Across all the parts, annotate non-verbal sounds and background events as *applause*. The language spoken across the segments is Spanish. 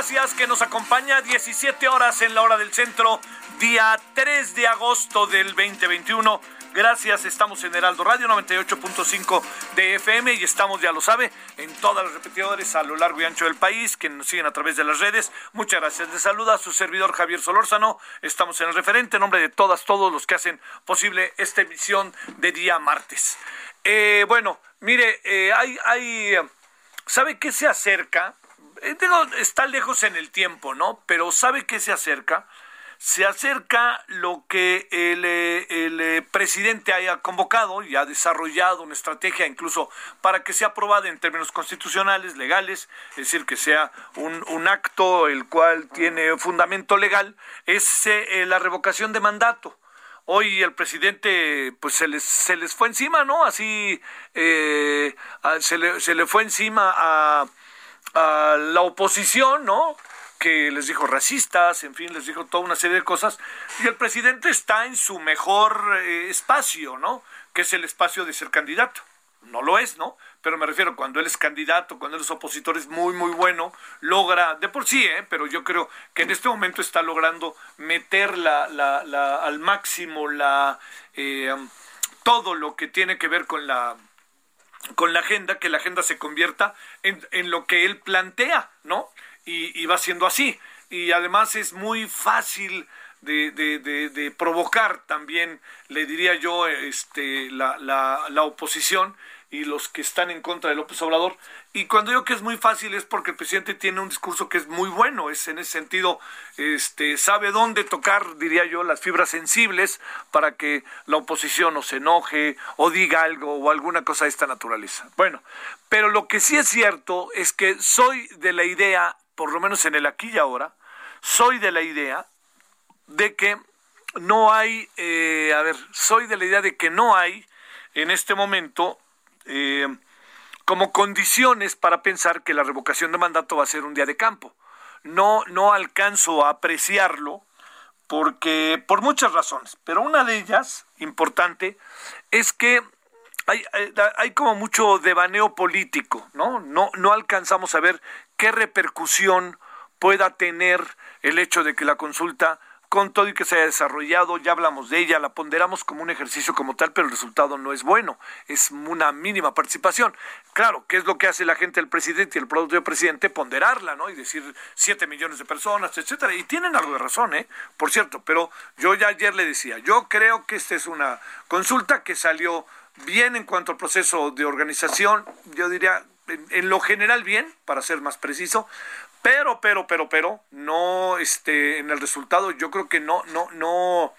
Gracias que nos acompaña 17 horas en la hora del centro, día 3 de agosto del 2021. Gracias, estamos en Heraldo Radio 98.5 de FM y estamos, ya lo sabe, en todas las repetidores a lo largo y ancho del país, que nos siguen a través de las redes. Muchas gracias. Les saluda a su servidor Javier Solórzano. Estamos en el referente, en nombre de todas, todos los que hacen posible esta emisión de día martes. Eh, bueno, mire, eh, hay, hay, ¿sabe qué se acerca? Eh, está lejos en el tiempo, ¿no? Pero ¿sabe qué se acerca? Se acerca lo que el, eh, eh, presidente haya convocado y ha desarrollado una estrategia incluso para que sea aprobada en términos constitucionales, legales, es decir, que sea un, acto el cual tiene fundamento legal, es la revocación de mandato. Hoy el presidente, pues se les, se les fue encima, ¿no? Así se, le, se le fue encima a, a la oposición, ¿no? Que les dijo racistas, en fin, les dijo toda una serie de cosas. Y el presidente está en su mejor eh, espacio, ¿no? Que es el espacio de ser candidato. No lo es, ¿no? Pero me refiero, cuando él es candidato, cuando él es opositor, es muy, muy bueno, logra, de por sí, ¿eh? Pero yo creo que en este momento está logrando meter la, la, la- al máximo la, eh, todo lo que tiene que ver con la con la agenda, que la agenda se convierta en, en lo que él plantea, ¿no? Y, y va siendo así. Y además es muy fácil de, de- de- de provocar también, le diría yo, este, la, la- la oposición y los que están en contra de López Obrador. Y cuando digo que es muy fácil es porque el presidente tiene un discurso que es muy bueno, es en ese sentido, este, sabe dónde tocar, diría yo, las fibras sensibles para que la oposición o se enoje o diga algo o alguna cosa de esta naturaleza. Bueno, pero lo que sí es cierto es que soy de la idea, por lo menos en el aquí y ahora, soy de la idea de que no hay, eh, a ver, soy de la idea de que no hay en este momento eh, como condiciones para pensar que la revocación de mandato va a ser un día de campo. No, no alcanzo a apreciarlo porque por muchas razones, pero una de ellas importante es que hay, hay, como mucho devaneo político, ¿no? No, no alcanzamos a ver qué repercusión pueda tener el hecho de que la consulta con todo y que se haya desarrollado, ya hablamos de ella, la ponderamos como un ejercicio como tal, pero el resultado no es bueno, es una mínima participación. Claro, ¿qué es lo que hace la gente del presidente y el propio presidente? Ponderarla, ¿no? Y decir siete millones de personas, etcétera. Y tienen algo de razón, ¿eh? Por cierto, pero yo ya ayer le decía, yo creo que esta es una consulta que salió bien en cuanto al proceso de organización, yo diría en lo general bien, para ser más preciso, pero, pero, pero, pero, no, este, en el resultado, yo creo que no, no, no,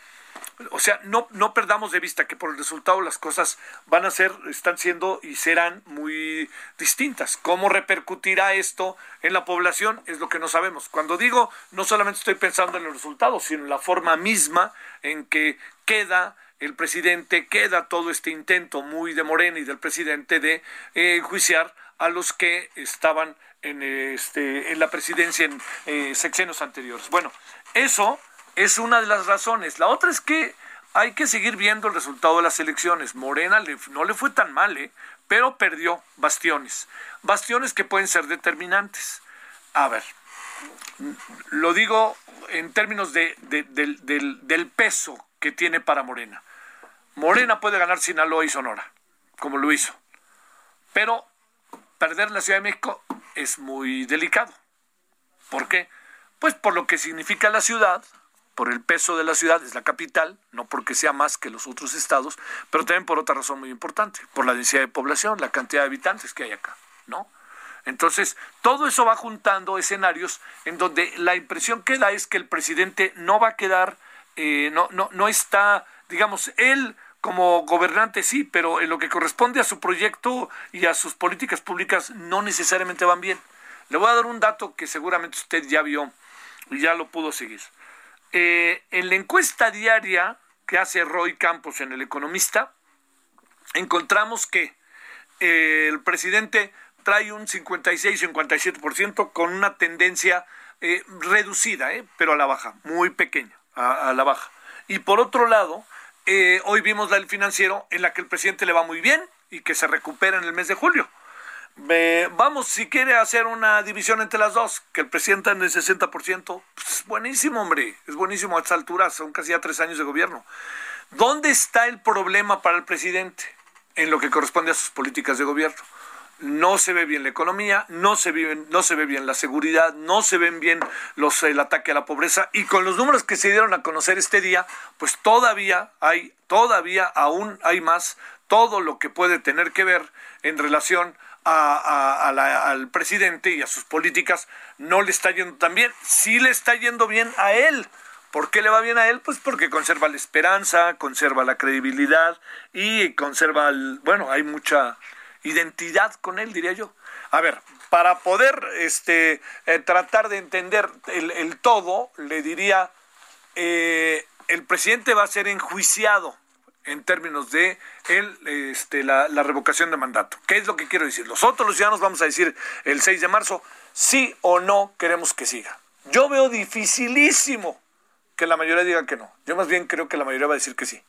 o sea, no, no perdamos de vista que por el resultado las cosas van a ser, están siendo y serán muy distintas. ¿Cómo repercutirá esto en la población? Es lo que no sabemos. Cuando digo, no solamente estoy pensando en el resultado, sino en la forma misma en que queda el presidente, queda todo este intento muy de Morena y del presidente de eh, enjuiciar a los que estaban en, este, en la presidencia en eh, sexenios anteriores. Bueno, eso es una de las razones. La otra es que hay que seguir viendo el resultado de las elecciones. Morena no le fue tan mal, ¿eh? pero perdió bastiones. Bastiones que pueden ser determinantes. A ver, lo digo en términos de, del, del peso que tiene para Morena. Morena puede ganar Sinaloa y Sonora, como lo hizo. Pero perder la Ciudad de México es muy delicado. ¿Por qué? Pues por lo que significa la ciudad, por el peso de la ciudad, es la capital, no porque sea más que los otros estados, pero también por otra razón muy importante, por la densidad de población, la cantidad de habitantes que hay acá, ¿no? Entonces, todo eso va juntando escenarios en donde la impresión que da es que el presidente no va a quedar, eh, no, no, no está, digamos, él como gobernante sí, pero en lo que corresponde a su proyecto y a sus políticas públicas no necesariamente van bien. Le voy a dar un dato que seguramente usted ya vio y ya lo pudo seguir. Eh, en la encuesta diaria que hace Roy Campos en El Economista, encontramos que eh, el presidente trae un 56-57% con una tendencia eh, reducida, pero a la baja, muy pequeña, a la baja. Y por otro lado, eh, hoy vimos la del financiero en la que el presidente le va muy bien y que se recupera en el mes de julio. vamos, si quiere hacer una división entre las dos, que el presidente en el 60%, pues buenísimo, hombre, es buenísimo a estas alturas, son casi ya tres años de gobierno. ¿Dónde está el problema para el presidente en lo que corresponde a sus políticas de gobierno? No se ve bien la economía, no se, no se ve bien la seguridad, no se ven bien los, el ataque a la pobreza y con los números que se dieron a conocer este día, pues todavía hay, todavía aún hay más, todo lo que puede tener que ver en relación al presidente y a sus políticas no le está yendo tan bien, sí le está yendo bien a él. ¿Por qué le va bien a él? Pues porque conserva la esperanza, conserva la credibilidad y conserva, bueno, hay mucha, identidad con él, diría yo. A ver, para poder este, eh, tratar de entender el, todo, le diría, eh, el presidente va a ser enjuiciado en términos de el, este, la, la, revocación de mandato. ¿Qué es lo que quiero decir? Nosotros los ciudadanos vamos a decir el 6 de marzo, sí o no queremos que siga. Yo veo dificilísimo que la mayoría diga que no. Yo más bien creo que la mayoría va a decir que sí.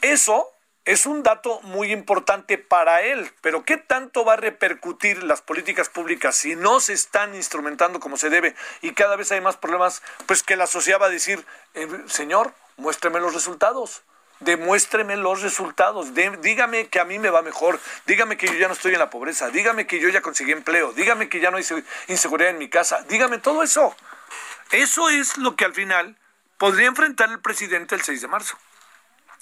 Eso es un dato muy importante para él, pero ¿qué tanto va a repercutir las políticas públicas si no se están instrumentando como se debe y cada vez hay más problemas? Pues que la sociedad va a decir, eh, señor, muéstreme los resultados, demuéstreme los resultados, dígame que a mí me va mejor, dígame que yo ya no estoy en la pobreza, dígame que yo ya conseguí empleo, dígame que ya no hay inseguridad en mi casa, dígame todo eso. Eso es lo que al final podría enfrentar el presidente el 6 de marzo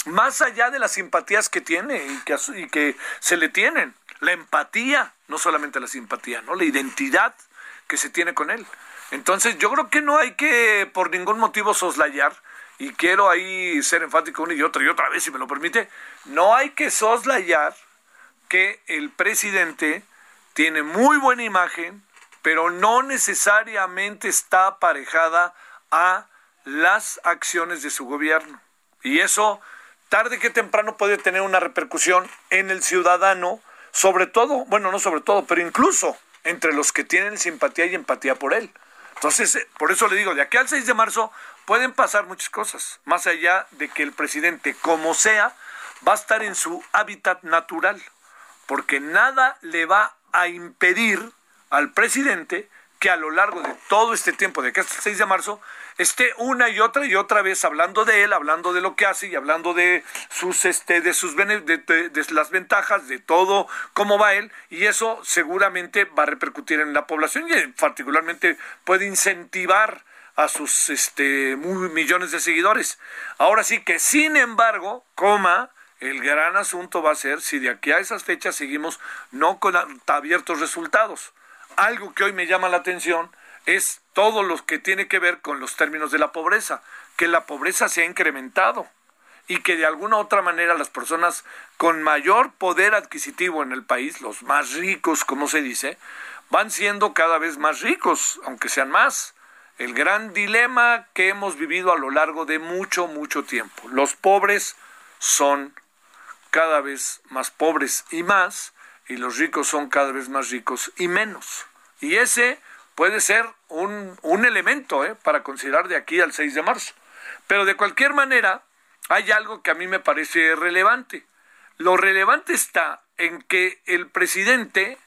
más allá de las simpatías que tiene y que, se le tienen, la empatía, no solamente la simpatía, ¿no? La identidad que se tiene con él. Entonces, yo creo que no hay que por ningún motivo soslayar y quiero ahí ser enfático una y otra y otra vez, si me lo permite, no hay que soslayar que el presidente tiene muy buena imagen, pero no necesariamente está aparejada a las acciones de su gobierno. Y eso tarde que temprano puede tener una repercusión en el ciudadano, sobre todo, bueno, no sobre todo, pero incluso entre los que tienen simpatía y empatía por él. Entonces, eh, por eso le digo, de aquí al 6 de marzo pueden pasar muchas cosas, más allá de que el presidente, como sea, va a estar en su hábitat natural, porque nada le va a impedir al presidente que a lo largo de todo este tiempo, de que hasta el 6 de marzo, esté una y otra y otra vez hablando de él, hablando de lo que hace y hablando de sus este de sus de, las ventajas de todo cómo va él y eso seguramente va a repercutir en la población y particularmente puede incentivar a sus este millones de seguidores. Ahora sí que sin embargo, coma el gran asunto va a ser si de aquí a esas fechas seguimos no con abiertos resultados. Algo que hoy me llama la atención es todo lo que tiene que ver con los términos de la pobreza, que la pobreza se ha incrementado y que de alguna u otra manera las personas con mayor poder adquisitivo en el país, los más ricos, como se dice, van siendo cada vez más ricos, aunque sean más. El gran dilema que hemos vivido a lo largo de mucho, mucho tiempo. Los pobres son cada vez más pobres y más, y los ricos son cada vez más ricos y menos. Y ese puede ser un, un elemento ¿eh? para considerar de aquí al 6 de marzo. Pero de cualquier manera, hay algo que a mí me parece relevante. Lo relevante está en que el presidente,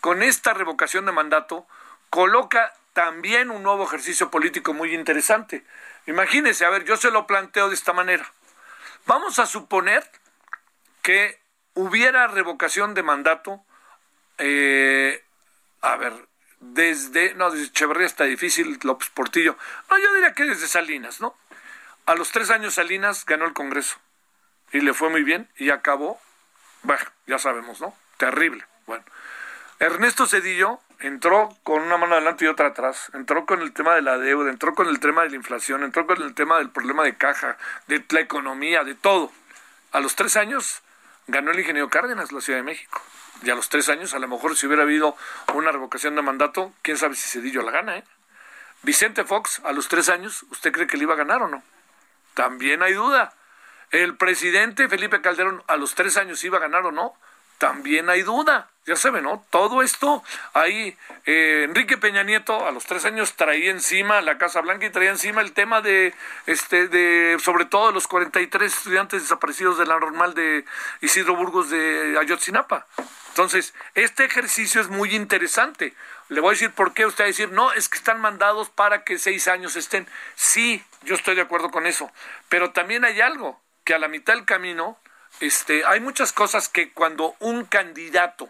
con esta revocación de mandato, coloca también un nuevo ejercicio político muy interesante. Imagínense, a ver, yo se lo planteo de esta manera. Vamos a suponer que hubiera revocación de mandato, eh, a ver, desde, no, desde Echeverría está difícil, López Portillo, no, yo diría que desde Salinas, ¿no? A los tres años Salinas ganó el Congreso y le fue muy bien y acabó, bueno, ya sabemos, ¿no? Terrible. Bueno, Ernesto Cedillo entró con una mano adelante y otra atrás, entró con el tema de la deuda, entró con el tema de la inflación, entró con el tema del problema de caja, de la economía, de todo. A los tres años ganó el ingeniero Cárdenas la Ciudad de México. Y a los tres años, a lo mejor si hubiera habido una revocación de mandato, quién sabe si Cedillo la gana, ¿eh? Vicente Fox, a los tres años, ¿usted cree que le iba a ganar o no? También hay duda. El presidente Felipe Calderón, a los tres años, ¿iba a ganar o no? También hay duda ya saben, ¿no? Todo esto, ahí eh, Enrique Peña Nieto a los tres años traía encima la Casa Blanca y traía encima el tema de, este, de sobre todo los 43 estudiantes desaparecidos de la normal de Isidro Burgos de Ayotzinapa. Entonces, este ejercicio es muy interesante. Le voy a decir por qué usted va a decir, no, es que están mandados para que seis años estén. Sí, yo estoy de acuerdo con eso. Pero también hay algo, que a la mitad del camino, este, hay muchas cosas que cuando un candidato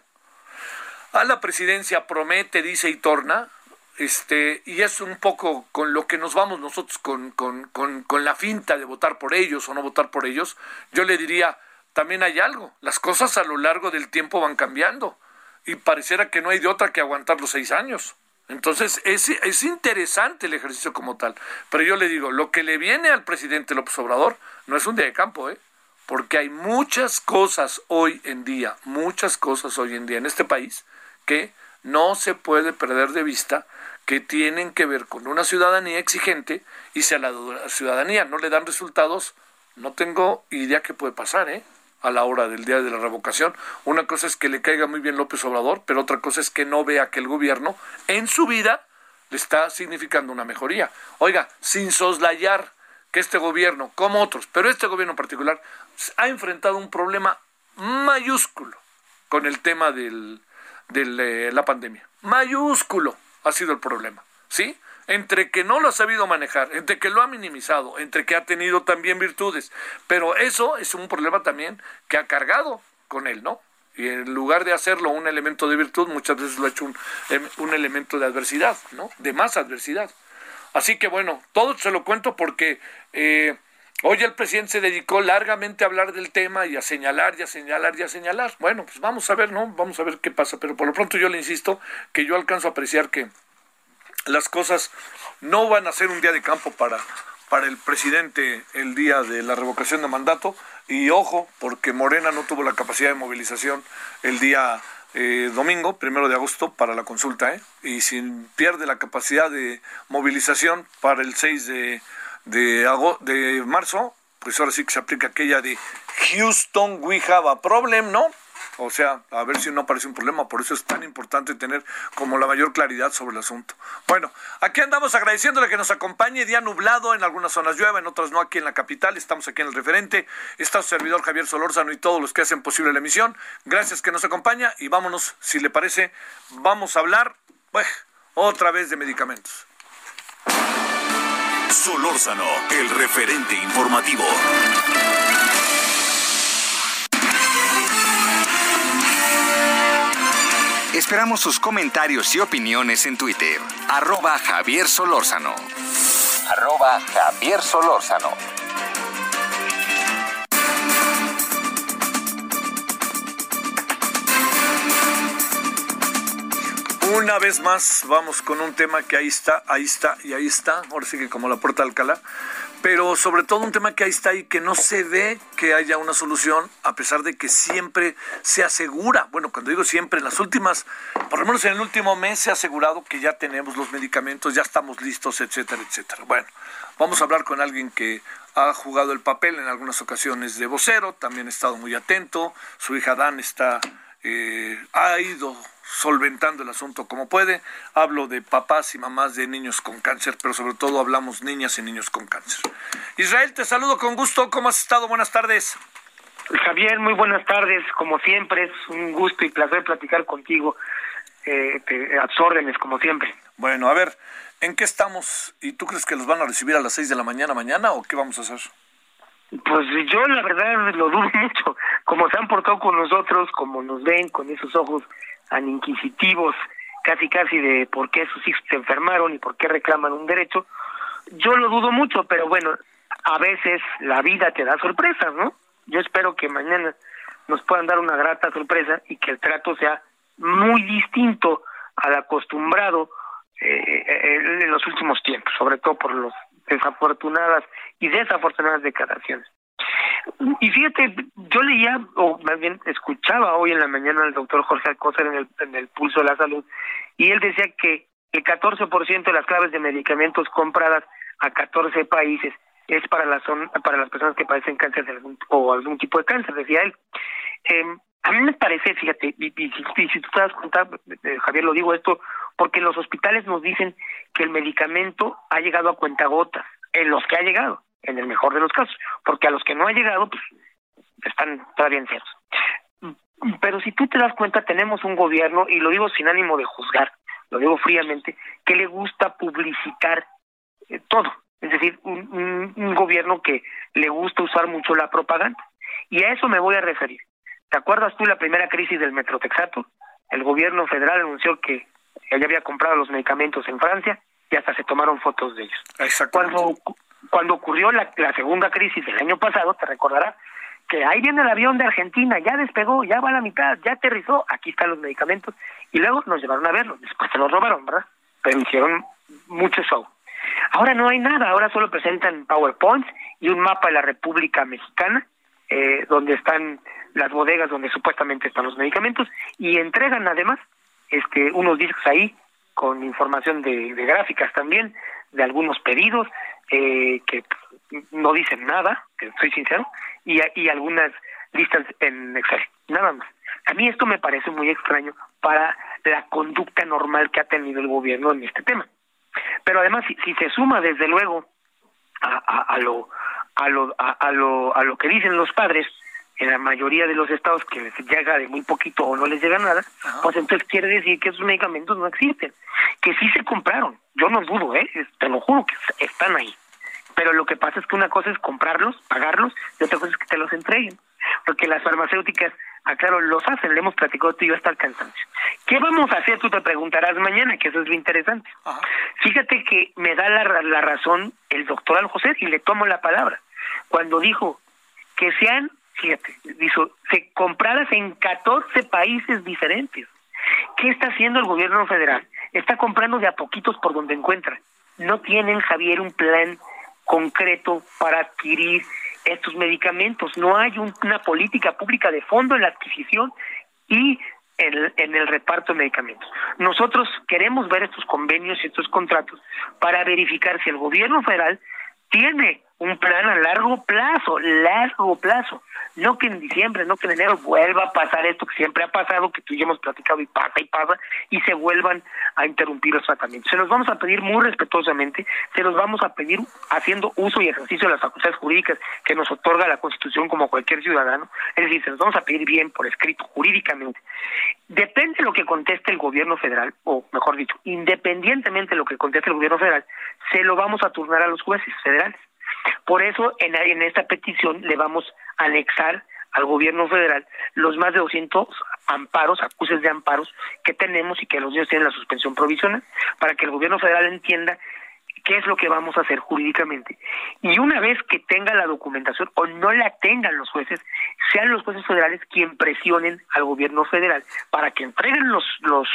a la presidencia promete, dice y torna, este, y es un poco con lo que nos vamos nosotros con, con, con, con, la finta de votar por ellos o no votar por ellos, yo le diría, también hay algo, las cosas a lo largo del tiempo van cambiando y pareciera que no hay de otra que aguantar los seis años. Entonces es, es interesante el ejercicio como tal, pero yo le digo, lo que le viene al presidente López Obrador no es un día de campo, ¿eh? porque hay muchas cosas hoy en día, muchas cosas hoy en día en este país que no se puede perder de vista que tienen que ver con una ciudadanía exigente y si a la ciudadanía no le dan resultados, no tengo idea qué puede pasar, ¿eh? A la hora del día de la revocación. Una cosa es que le caiga muy bien López Obrador, pero otra cosa es que no vea que el gobierno en su vida le está significando una mejoría. Oiga, sin soslayar que este gobierno, como otros, pero este gobierno en particular, ha enfrentado un problema mayúsculo con el tema del, de la pandemia. Mayúsculo ha sido el problema, ¿sí? Entre que no lo ha sabido manejar, entre que lo ha minimizado, entre que ha tenido también virtudes, pero eso es un problema también que ha cargado con él, ¿no? Y en lugar de hacerlo un elemento de virtud, muchas veces lo ha hecho un, em, un elemento de adversidad, ¿no? De más adversidad. Así que bueno, todo se lo cuento porque eh, Hoy el presidente se dedicó largamente a hablar del tema y a señalar y a señalar y a señalar. Bueno, pues vamos a ver, ¿no? Vamos a ver qué pasa. Pero por lo pronto yo le insisto que yo alcanzo a apreciar que las cosas no van a ser un día de campo para, para el presidente el día de la revocación de mandato. Y ojo, porque Morena no tuvo la capacidad de movilización el día eh, domingo, primero de agosto, para la consulta, ¿eh? Y si pierde la capacidad de movilización para el 6 de de, de marzo, pues ahora sí que se aplica aquella de Houston, we have a problem, ¿no? O sea, a ver si no aparece un problema. Por eso es tan importante tener como la mayor claridad sobre el asunto. Bueno, aquí andamos agradeciéndole que nos acompañe. Día nublado, en algunas zonas llueve, en otras no aquí en la capital. Estamos aquí en el referente. Está su servidor Javier Solórzano y todos los que hacen posible la emisión. Gracias que nos acompaña y vámonos, si le parece, vamos a hablar pues, otra vez de medicamentos. Solórzano, el referente informativo. Esperamos sus comentarios y opiniones en Twitter. Arroba Javier Solórzano. Arroba Javier Solórzano. Una vez más vamos con un tema que ahí está, ahí está y ahí está, ahora sí que como la puerta Alcalá, pero sobre todo un tema que ahí está y que no se ve que haya una solución, a pesar de que siempre se asegura, bueno, cuando digo siempre, en las últimas, por lo menos en el último mes se ha asegurado que ya tenemos los medicamentos, ya estamos listos, etcétera, etcétera. Bueno, vamos a hablar con alguien que ha jugado el papel en algunas ocasiones de vocero, también ha estado muy atento, su hija Dan está, eh, ha ido solventando el asunto como puede. Hablo de papás y mamás de niños con cáncer, pero sobre todo hablamos niñas y niños con cáncer. Israel, te saludo con gusto. ¿Cómo has estado? Buenas tardes. Javier, muy buenas tardes. Como siempre, es un gusto y placer platicar contigo. Eh, te, a órdenes, como siempre. Bueno, a ver, ¿en qué estamos? ¿Y tú crees que los van a recibir a las 6 de la mañana mañana o qué vamos a hacer? Pues yo la verdad lo dudo *laughs* mucho, como se han portado con nosotros, como nos ven con esos ojos tan inquisitivos, casi casi de por qué sus hijos se enfermaron y por qué reclaman un derecho, yo lo dudo mucho, pero bueno, a veces la vida te da sorpresas, ¿no? Yo espero que mañana nos puedan dar una grata sorpresa y que el trato sea muy distinto al acostumbrado eh, eh, en los últimos tiempos, sobre todo por las desafortunadas y desafortunadas declaraciones. Y fíjate, yo leía, o más bien escuchaba hoy en la mañana al doctor Jorge Alcócer en el, en el Pulso de la Salud, y él decía que el 14% de las claves de medicamentos compradas a 14 países es para las para las personas que padecen cáncer de algún, o algún tipo de cáncer, decía él. Eh, a mí me parece, fíjate, y, si, tú te das cuenta, eh, Javier, lo digo esto, porque los hospitales nos dicen que el medicamento ha llegado a cuentagotas, en los que ha llegado, en el mejor de los casos, porque a los que no ha llegado, pues están todavía en ceros. Pero si tú te das cuenta, tenemos un gobierno, y lo digo sin ánimo de juzgar, lo digo fríamente, que le gusta publicitar eh, todo. Es decir, un, un, gobierno que le gusta usar mucho la propaganda. Y a eso me voy a referir. ¿Te acuerdas tú la primera crisis del Metrotexato? El gobierno federal anunció que ya había comprado los medicamentos en Francia y hasta se tomaron fotos de ellos. Cuando, cuando ocurrió la, segunda crisis del año pasado, te recordarás que ahí viene el avión de Argentina, ya despegó, ya va a la mitad, ya aterrizó, aquí están los medicamentos, y luego nos llevaron a verlos, después se los robaron, ¿verdad? Pero hicieron mucho show. Ahora no hay nada, ahora solo presentan PowerPoints y un mapa de la República Mexicana, eh, donde están las bodegas donde supuestamente están los medicamentos, y entregan además este unos discos ahí con información de, de gráficas también, de algunos pedidos, eh, que no dicen nada, que soy sincero, y, y algunas listas en Excel, nada más. A mí esto me parece muy extraño para la conducta normal que ha tenido el gobierno en este tema. Pero además, si, si se suma desde luego a, a, a lo a lo a, a, lo a lo que dicen los padres en la mayoría de los estados que les llega de muy poquito o no les llega nada, pues entonces quiere decir que esos medicamentos no existen, que sí se compraron. Yo no dudo, eh, te lo juro que están ahí. Pero lo que pasa es que una cosa es comprarlos, pagarlos, y otra cosa es que te los entreguen. Porque las farmacéuticas, aclaro, los hacen, le hemos platicado tú y yo hasta el cansancio. ¿Qué vamos a hacer? Tú te preguntarás mañana, que eso es lo interesante. Fíjate que me da la, la razón el doctor Aljoser y le tomo la palabra. Cuando dijo que sean, fíjate, se compradas en 14 países diferentes. ¿Qué está haciendo el gobierno federal? Está comprando de a poquitos por donde encuentra. No tienen, Javier, un plan concreto para adquirir estos medicamentos. No hay una política pública de fondo en la adquisición y en, el reparto de medicamentos. Nosotros queremos ver estos convenios y estos contratos para verificar si el gobierno federal tiene un plan a largo plazo, largo plazo. No que en diciembre, no que en enero vuelva a pasar esto que siempre ha pasado, que tú y yo hemos platicado y pasa y pasa, y se vuelvan a interrumpir los tratamientos. Se los vamos a pedir muy respetuosamente, se los vamos a pedir haciendo uso y ejercicio de las facultades jurídicas que nos otorga la Constitución como cualquier ciudadano, es decir, se los vamos a pedir bien por escrito, jurídicamente. Depende de lo que conteste el gobierno federal, o mejor dicho, independientemente de lo que conteste el gobierno federal, se lo vamos a turnar a los jueces federales. Por eso, en, en esta petición le vamos a anexar al gobierno federal los más de 200 amparos, acuses de amparos que tenemos y que los niños tienen la suspensión provisional, para que el gobierno federal entienda qué es lo que vamos a hacer jurídicamente. Y una vez que tenga la documentación o no la tengan los jueces, sean los jueces federales quien presionen al gobierno federal para que entreguen los los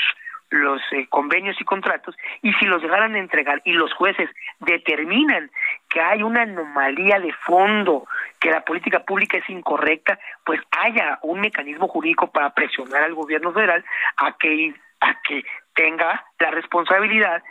los eh, convenios y contratos y si los dejaran de entregar y los jueces determinan que hay una anomalía de fondo, que la política pública es incorrecta, pues haya un mecanismo jurídico para presionar al gobierno federal a que a que tenga la responsabilidad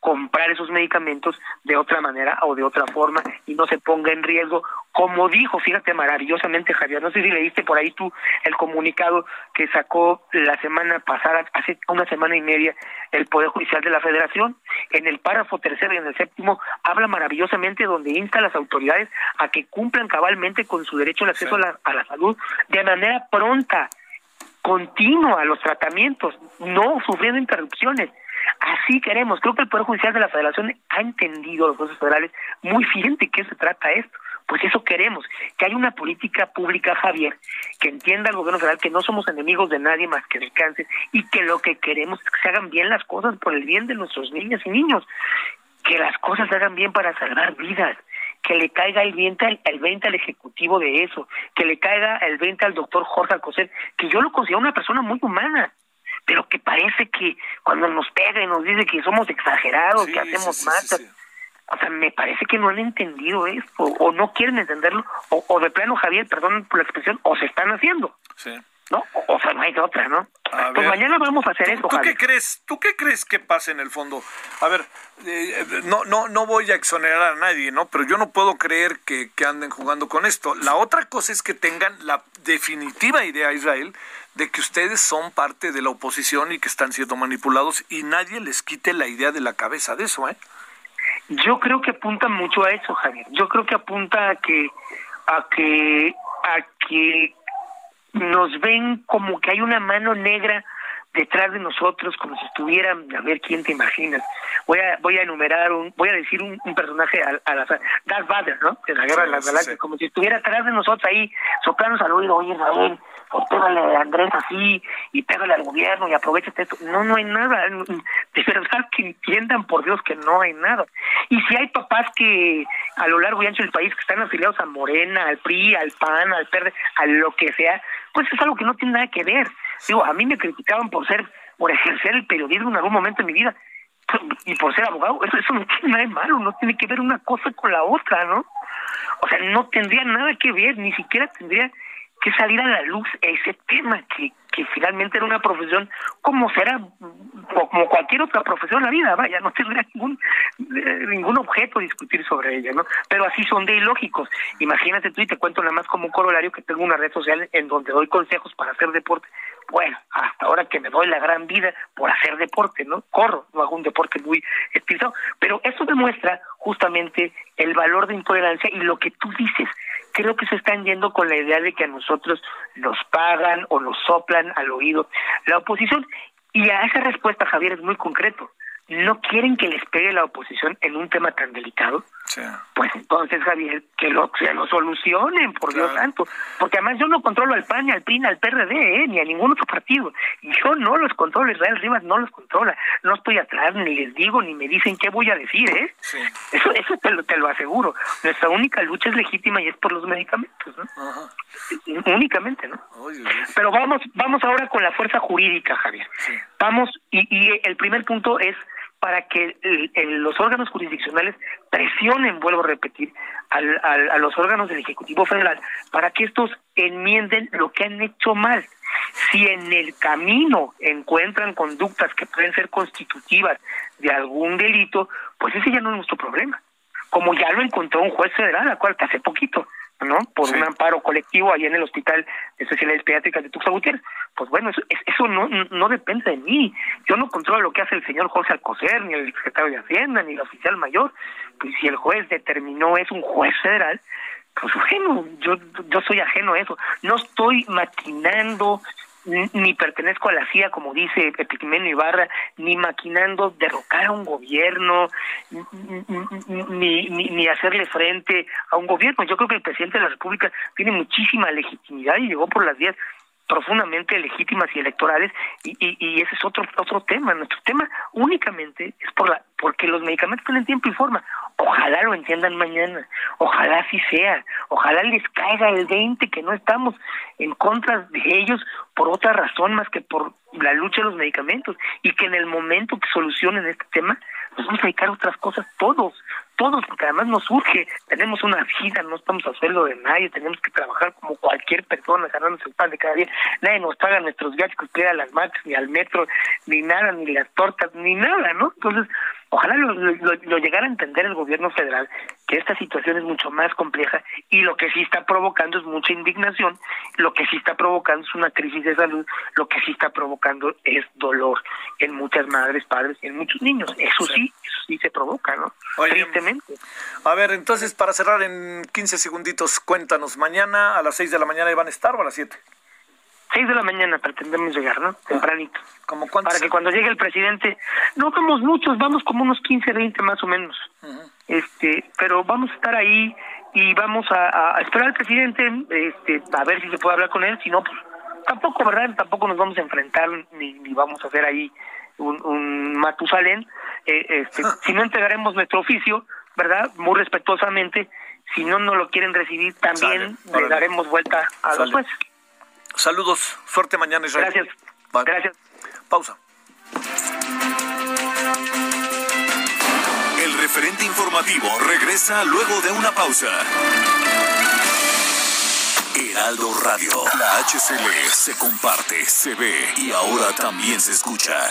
comprar esos medicamentos de otra manera o de otra forma y no se ponga en riesgo, como dijo, fíjate maravillosamente Javier, no sé si leíste por ahí tú el comunicado que sacó la semana pasada, hace una semana y media, el Poder Judicial de la Federación, en el párrafo tercero y en el séptimo, habla maravillosamente donde insta a las autoridades a que cumplan cabalmente con su derecho al acceso a la salud de manera pronta, continua a los tratamientos, no sufriendo interrupciones así queremos. Creo que el Poder Judicial de la Federación ha entendido, los jueces federales, muy bien de qué se trata esto. Pues eso queremos, que haya una política pública, Javier, que entienda el gobierno federal que no somos enemigos de nadie más que del cáncer y que lo que queremos es que se hagan bien las cosas por el bien de nuestros niños y niños, que las cosas se hagan bien para salvar vidas, que le caiga el 20 al, el 20 al ejecutivo de eso, que le caiga el 20 al doctor Jorge Alcocer, que yo lo considero una persona muy humana, pero que parece que cuando nos pega y nos dice que somos exagerados, que hacemos sí, o sea, me parece que no han entendido esto, o no quieren entenderlo, o, de plano, Javier, perdón por la expresión, o se están haciendo. Sí. ¿No? O, sea, no hay otra, ¿no? pues mañana vamos a hacer eso. ¿Tú qué crees? ¿Tú qué crees que pasa en el fondo? A ver, eh, no, no, no voy a exonerar a nadie, ¿no? Pero yo no puedo creer que, que anden jugando con esto. La otra cosa es que tengan la definitiva idea, Israel, de que ustedes son parte de la oposición y que están siendo manipulados y nadie les quite la idea de la cabeza de eso, ¿eh? Yo creo que apunta mucho a eso, Javier. Yo creo que apunta a que a que a que nos ven como que hay una mano negra detrás de nosotros como si estuvieran a ver quién te imaginas voy a voy a enumerar un voy a decir un, personaje al, al Darth Vader no de la guerra de las galaxias como si estuviera atrás de nosotros ahí soplanos al oído oye Israel pues pégale a Andrés así y pégale al gobierno y aprovechate esto no no hay nada *laughs* de verdad que entiendan por Dios que no hay nada. Y si hay papás que a lo largo y ancho del país que están afiliados a Morena al PRI al PAN al PERDE a lo que sea pues es algo que no tiene nada que ver Digo, a mí me criticaban por ser, por ejercer el periodismo en algún momento de mi vida y por ser abogado, eso, eso no tiene nada de malo, no tiene que ver una cosa con la otra, ¿no? O sea, no tendría nada que ver, ni siquiera tendría que salir a la luz ese tema que, que finalmente era una profesión como será como cualquier otra profesión en la vida vaya no tendría ningún eh, ningún objeto discutir sobre ella no pero así son de ilógicos. Imagínate tú y te cuento nada más como un corolario que tengo una red social en donde doy consejos para hacer deporte bueno, hasta ahora que me doy la gran vida por hacer deporte, ¿no? Corro, no hago un deporte muy estilizado, pero eso demuestra justamente el valor de intolerancia y lo que tú dices. Creo que se están yendo con la idea de que a nosotros nos pagan o nos soplan al oído la oposición. Y a esa respuesta, Javier, es muy concreto no quieren que les pegue la oposición en un tema tan delicado, pues entonces, Javier, que lo, se lo solucionen, por Dios santo. Porque además yo no controlo al PAN, ni al PRI, al PRD, ¿eh? ni a ningún otro partido. Yo no los controlo, Israel Rivas no los controla. No estoy atrás, ni les digo, ni me dicen qué voy a decir, ¿eh? Eso, eso te, lo, te lo aseguro. Nuestra única lucha es legítima y es por los medicamentos, ¿no? Únicamente, ¿no? Pero vamos, vamos ahora con la fuerza jurídica, Javier. Vamos, y, y el primer punto es para que los órganos jurisdiccionales presionen, vuelvo a repetir, al, a los órganos del Ejecutivo Federal para que estos enmienden lo que han hecho mal. Si en el camino encuentran conductas que pueden ser constitutivas de algún delito, pues ese ya no es nuestro problema. Como ya lo encontró un juez federal, acuérdate, hace poquito, ¿no? Por un amparo colectivo ahí en el Hospital de Especialidades Pediátricas de Tuxtla Gutiérrez. Pues bueno, eso, eso no, no depende de mí. Yo no controlo lo que hace el señor José Alcocer, ni el secretario de Hacienda, ni el oficial mayor. Pues si el juez determinó es un juez federal, pues bueno, yo, yo soy ajeno a eso. No estoy maquinando ni pertenezco a la CIA, como dice Epigmenio Ibarra, ni maquinando derrocar a un gobierno, ni, ni, ni, hacerle frente a un gobierno. Yo creo que el presidente de la República tiene muchísima legitimidad y llegó por las vías profundamente legítimas y electorales y, y, ese es otro otro tema nuestro tema únicamente es por la porque los medicamentos tienen tiempo y forma ojalá lo entiendan mañana. Ojalá así sea. Ojalá les caiga el 20 que no estamos en contra de ellos por otra razón más que por la lucha de los medicamentos. Y que en el momento que solucionen este tema nos vamos a dedicar a otras cosas todos todos, porque además nos surge, tenemos una vida, no estamos a sueldo de nadie, tenemos que trabajar como cualquier persona, ganarnos el pan de cada día, nadie nos paga nuestros viajes que a las marcas, ni al metro, ni nada, ni las tortas, ni nada, ¿no? Entonces, ojalá lo, lo, llegara a entender el gobierno federal, que esta situación es mucho más compleja y lo que sí está provocando es mucha indignación, lo que sí está provocando es una crisis de salud, lo que sí está provocando es dolor en muchas madres, padres y en muchos niños. Eso sí, eso sí se provoca, ¿no? Tristemente. A ver, entonces, para cerrar en 15 segunditos, cuéntanos, mañana a las 6 de la mañana van a estar o a las 7? 6 de la mañana pretendemos llegar, ¿no? Ah. Tempranito. ¿Como cuántos? Para que cuando llegue el presidente, no vamos muchos, vamos como unos 15, 20 más o menos. Este, pero vamos a estar ahí y vamos a, esperar al presidente, este, a ver si se puede hablar con él, si no, pues tampoco, ¿verdad? Tampoco nos vamos a enfrentar ni, ni vamos a hacer ahí un, un Matusalén. Eh, este, *laughs* si no entregaremos nuestro oficio, ¿verdad? Muy respetuosamente. Si no nos lo quieren recibir, también le daremos vuelta a los jueces. Saludos, suerte mañana, Israel. Gracias. Gracias. Pausa. El referente informativo regresa luego de una pausa. Heraldo Radio, la HCL se comparte, se ve y ahora también se escucha.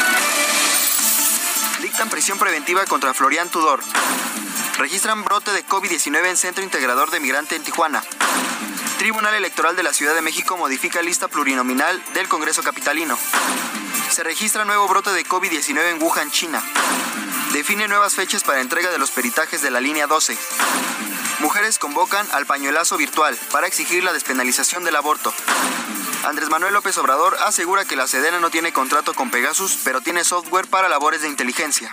Dictan prisión preventiva contra Florian Tudor. Registran brote de COVID-19 en Centro Integrador de Migrante en Tijuana. Tribunal Electoral de la Ciudad de México modifica lista plurinominal del Congreso Capitalino. Se registra nuevo brote de COVID-19 en Wuhan, China. Define nuevas fechas para entrega de los peritajes de la línea 12. Mujeres convocan al pañuelazo virtual para exigir la despenalización del aborto. Andrés Manuel López Obrador asegura que la Sedena no tiene contrato con Pegasus, pero tiene software para labores de inteligencia.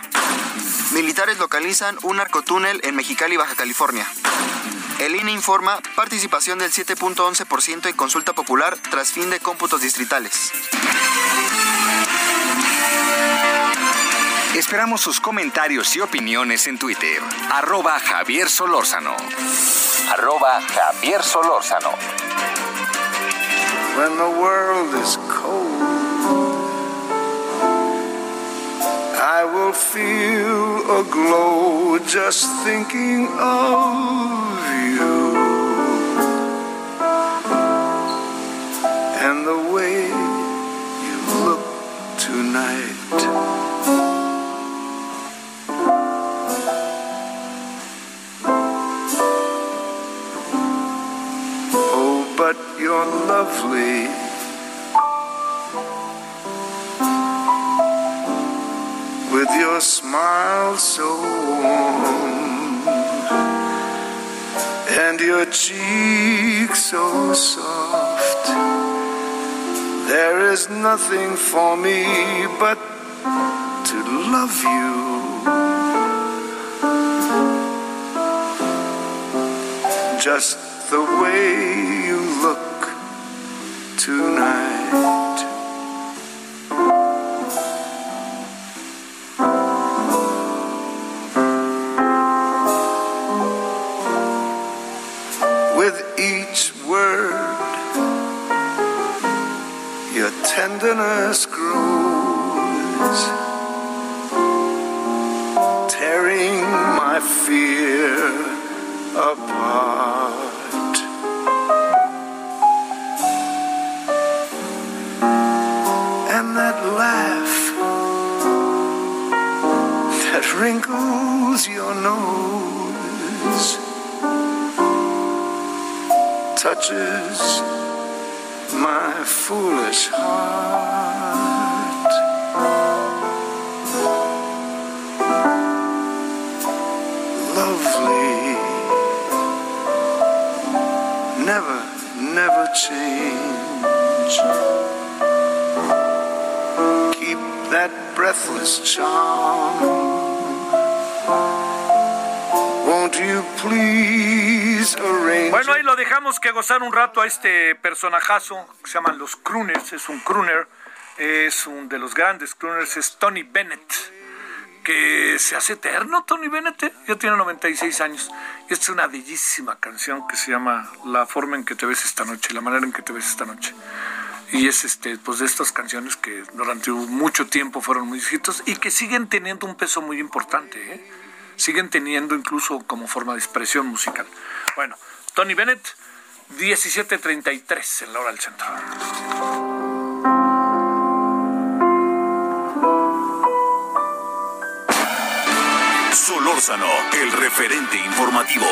Militares localizan un narcotúnel en Mexicali, Baja California. El INE informa participación del 7.11% en consulta popular tras fin de cómputos distritales. Esperamos sus comentarios y opiniones en Twitter. Arroba Javier Solórzano. Arroba Javier Solórzano. When the world is cold. I will feel a glow just thinking of you but you're lovely. With your smile so warm and your cheek so soft, there is nothing for me but to love you. Just the way you look tonight. Que gozar un rato a este personajazo que se llaman los crooners, es un crooner, es un de los grandes crooners, es Tony Bennett, que se hace eterno Tony Bennett, ¿eh? ya tiene 96 años. Y esta es una bellísima canción que se llama La forma en que te ves esta noche, la manera en que te ves esta noche. Y es este, pues de estas canciones que durante mucho tiempo fueron muy hitos y que siguen teniendo un peso muy importante, ¿eh? siguen teniendo incluso como forma de expresión musical. Bueno, Tony Bennett, 17.33 en la hora del centro. Solórzano, el referente informativo.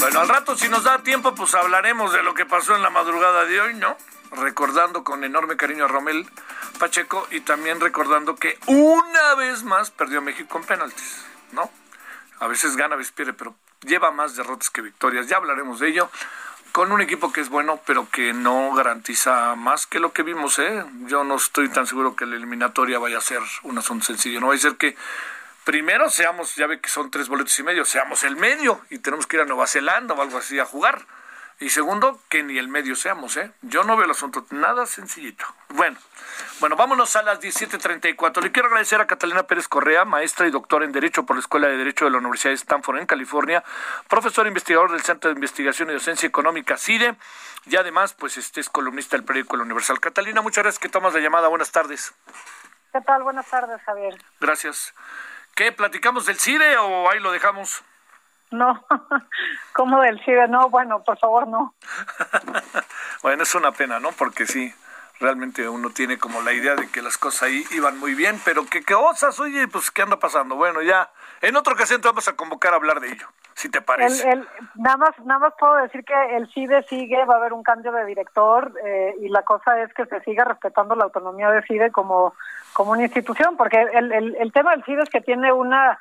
Bueno, al rato, si nos da tiempo, pues hablaremos de lo que pasó en la madrugada de hoy, ¿no? Recordando con enorme cariño a Romel Pacheco y también recordando que una vez más perdió México en penaltis, ¿no? A veces gana, a veces pierde, pero lleva más derrotas que victorias. Ya hablaremos de ello. Con un equipo que es bueno, pero que no garantiza más que lo que vimos, ¿eh? Yo no estoy tan seguro que la eliminatoria vaya a ser un asunto sencillo. No va a ser que primero seamos, ya ve que son tres boletos y medio, seamos el medio y tenemos que ir a Nueva Zelanda o algo así a jugar. Y segundo, que ni el medio seamos, ¿eh? Yo no veo el asunto nada sencillito. Bueno, bueno, vámonos a las 17.34. Le quiero agradecer a Catalina Pérez Correa, maestra y doctora en Derecho por la Escuela de Derecho de la Universidad de Stanford en California, profesor investigador del Centro de Investigación y Docencia Económica CIDE, y además, pues, este es columnista del periódico La Universal. Catalina, muchas gracias que tomas la llamada. Buenas tardes. ¿Qué tal? Buenas tardes, Javier. Gracias. ¿Qué? ¿Platicamos del CIDE o ahí lo dejamos? No, *laughs* ¿cómo del CIDE? No, bueno, por favor, no. *laughs* bueno, es una pena, ¿no? Porque sí, realmente uno tiene como la idea de que las cosas ahí iban muy bien, pero que qué osas, oye, pues ¿qué anda pasando? Bueno, ya, en otra ocasión te vamos a convocar a hablar de ello, si te parece. El, nada, más, nada más puedo decir que el CIDE sigue, va a haber un cambio de director eh, y la cosa es que se siga respetando la autonomía de CIDE como, como una institución, porque el, el, el tema del CIDE es que tiene una